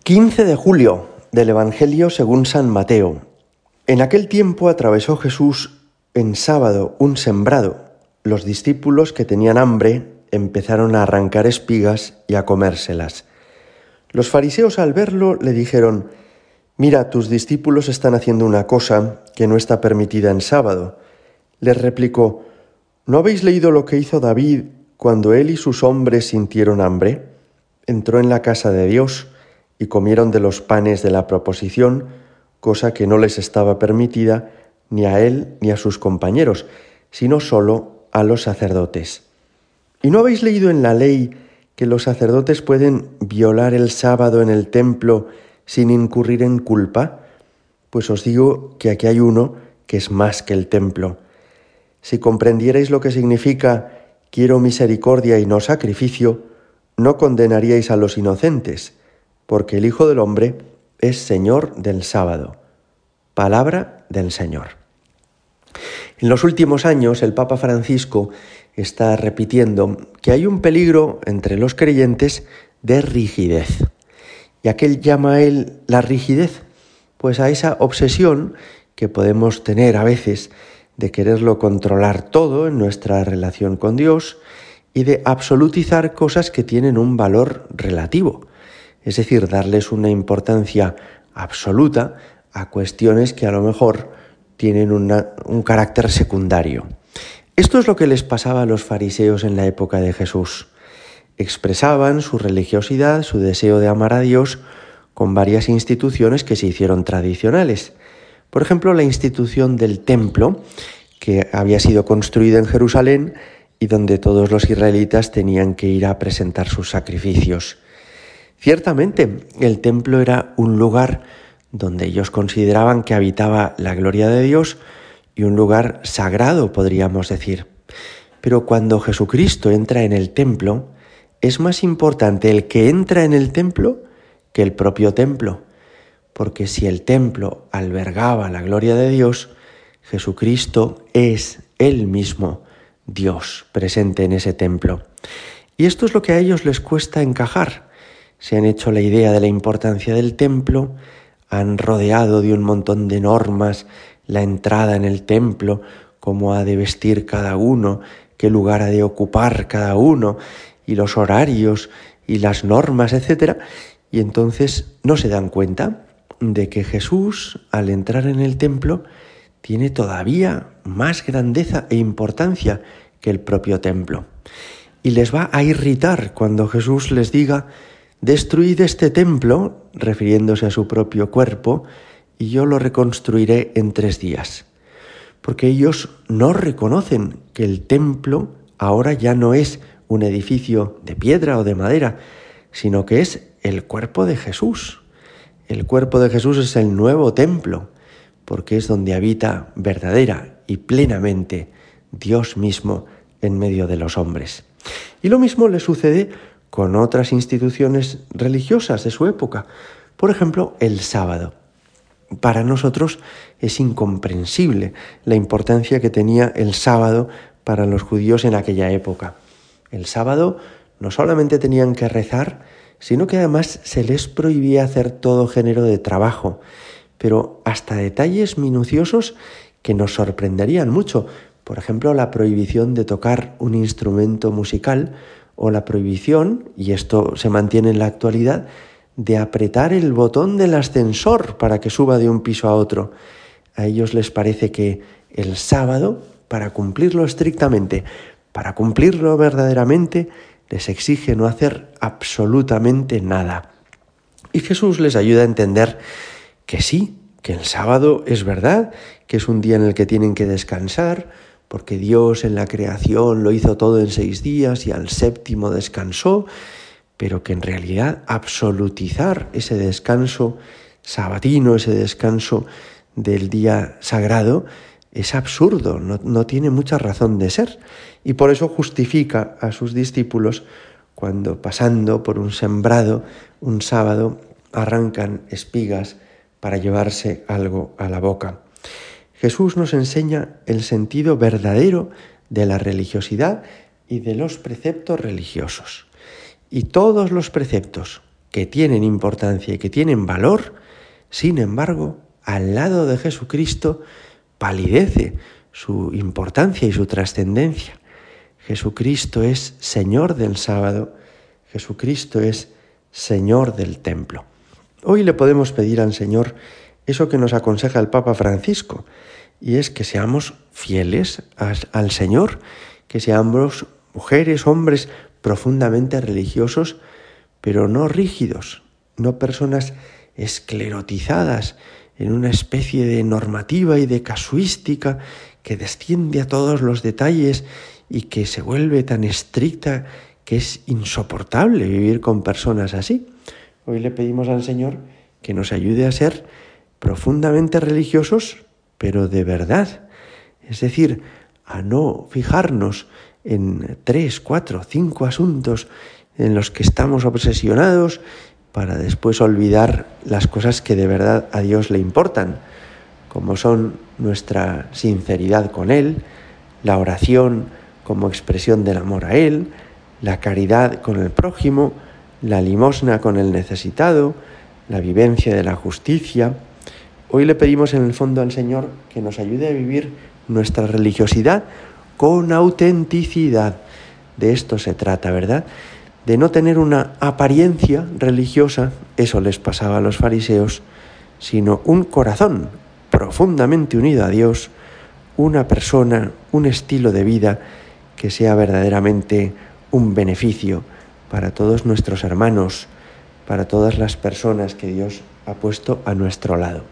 15 de julio del Evangelio según San Mateo. En aquel tiempo atravesó Jesús en sábado un sembrado. Los discípulos que tenían hambre empezaron a arrancar espigas y a comérselas. Los fariseos al verlo le dijeron, Mira, tus discípulos están haciendo una cosa que no está permitida en sábado. Les replicó, ¿no habéis leído lo que hizo David cuando él y sus hombres sintieron hambre? Entró en la casa de Dios y comieron de los panes de la proposición, cosa que no les estaba permitida ni a él ni a sus compañeros, sino solo a los sacerdotes. ¿Y no habéis leído en la ley que los sacerdotes pueden violar el sábado en el templo sin incurrir en culpa? Pues os digo que aquí hay uno que es más que el templo. Si comprendierais lo que significa quiero misericordia y no sacrificio, no condenaríais a los inocentes, porque el Hijo del Hombre es Señor del sábado. Palabra del Señor. En los últimos años el Papa Francisco está repitiendo que hay un peligro entre los creyentes de rigidez. ¿Y a qué llama él la rigidez? Pues a esa obsesión que podemos tener a veces de quererlo controlar todo en nuestra relación con Dios y de absolutizar cosas que tienen un valor relativo es decir, darles una importancia absoluta a cuestiones que a lo mejor tienen un carácter secundario. Esto es lo que les pasaba a los fariseos en la época de Jesús. Expresaban su religiosidad, su deseo de amar a Dios, con varias instituciones que se hicieron tradicionales. Por ejemplo, la institución del templo, que había sido construida en Jerusalén y donde todos los israelitas tenían que ir a presentar sus sacrificios. Ciertamente, el templo era un lugar donde ellos consideraban que habitaba la gloria de Dios y un lugar sagrado, podríamos decir. Pero cuando Jesucristo entra en el templo, es más importante el que entra en el templo que el propio templo, porque si el templo albergaba la gloria de Dios, Jesucristo es Él mismo, Dios, presente en ese templo. Y esto es lo que a ellos les cuesta encajar se han hecho la idea de la importancia del templo, han rodeado de un montón de normas la entrada en el templo, cómo ha de vestir cada uno, qué lugar ha de ocupar cada uno, y los horarios y las normas, etc. Y entonces no se dan cuenta de que Jesús, al entrar en el templo, tiene todavía más grandeza e importancia que el propio templo. Y les va a irritar cuando Jesús les diga Destruid este templo, refiriéndose a su propio cuerpo, y yo lo reconstruiré en tres días. Porque ellos no reconocen que el templo ahora ya no es un edificio de piedra o de madera, sino que es el cuerpo de Jesús. El cuerpo de Jesús es el nuevo templo, porque es donde habita verdadera y plenamente Dios mismo en medio de los hombres. Y lo mismo le sucede con otras instituciones religiosas de su época. Por ejemplo, el sábado. Para nosotros es incomprensible la importancia que tenía el sábado para los judíos en aquella época. El sábado no solamente tenían que rezar, sino que además se les prohibía hacer todo género de trabajo, pero hasta detalles minuciosos que nos sorprenderían mucho. Por ejemplo, la prohibición de tocar un instrumento musical o la prohibición, y esto se mantiene en la actualidad, de apretar el botón del ascensor para que suba de un piso a otro. A ellos les parece que el sábado, para cumplirlo estrictamente, para cumplirlo verdaderamente, les exige no hacer absolutamente nada. Y Jesús les ayuda a entender que sí, que el sábado es verdad, que es un día en el que tienen que descansar, porque Dios en la creación lo hizo todo en seis días y al séptimo descansó, pero que en realidad absolutizar ese descanso sabatino, ese descanso del día sagrado, es absurdo, no, no, tiene mucha razón de ser. Y por eso justifica a sus discípulos cuando pasando por un sembrado un sábado arrancan espigas para llevarse algo a la boca. Jesús nos enseña el sentido verdadero de la religiosidad y de los preceptos religiosos. Y todos los preceptos, que tienen importancia y que tienen valor, sin embargo, al lado de Jesucristo palidece su importancia y su trascendencia. Jesucristo es Señor del sábado, Jesucristo es Señor del templo. Hoy le podemos pedir al Señor eso que nos aconseja el Papa Francisco, y es que seamos fieles al Señor, que seamos mujeres, hombres profundamente religiosos, pero no rígidos, no personas esclerotizadas en una especie de normativa y de casuística que desciende a todos los detalles y que se vuelve tan estricta que es insoportable vivir con personas así. Hoy le pedimos al Señor que nos ayude a ser profundamente religiosos, pero de verdad. Es decir, a no fijarnos en tres, cuatro, cinco asuntos en los que estamos obsesionados para después olvidar las cosas que de verdad a Dios le importan, como son nuestra sinceridad con Él, la oración como expresión del amor a Él, la caridad con el prójimo, la limosna con el necesitado, la vivencia de la justicia. Hoy le pedimos en el fondo al Señor que nos ayude a vivir nuestra religiosidad con autenticidad. De esto se trata, ¿verdad? De no tener una apariencia religiosa, eso les pasaba a los fariseos, sino un corazón profundamente unido a Dios, una persona, un estilo de vida que sea verdaderamente un beneficio para todos nuestros hermanos, para todas las personas que Dios ha puesto a nuestro lado.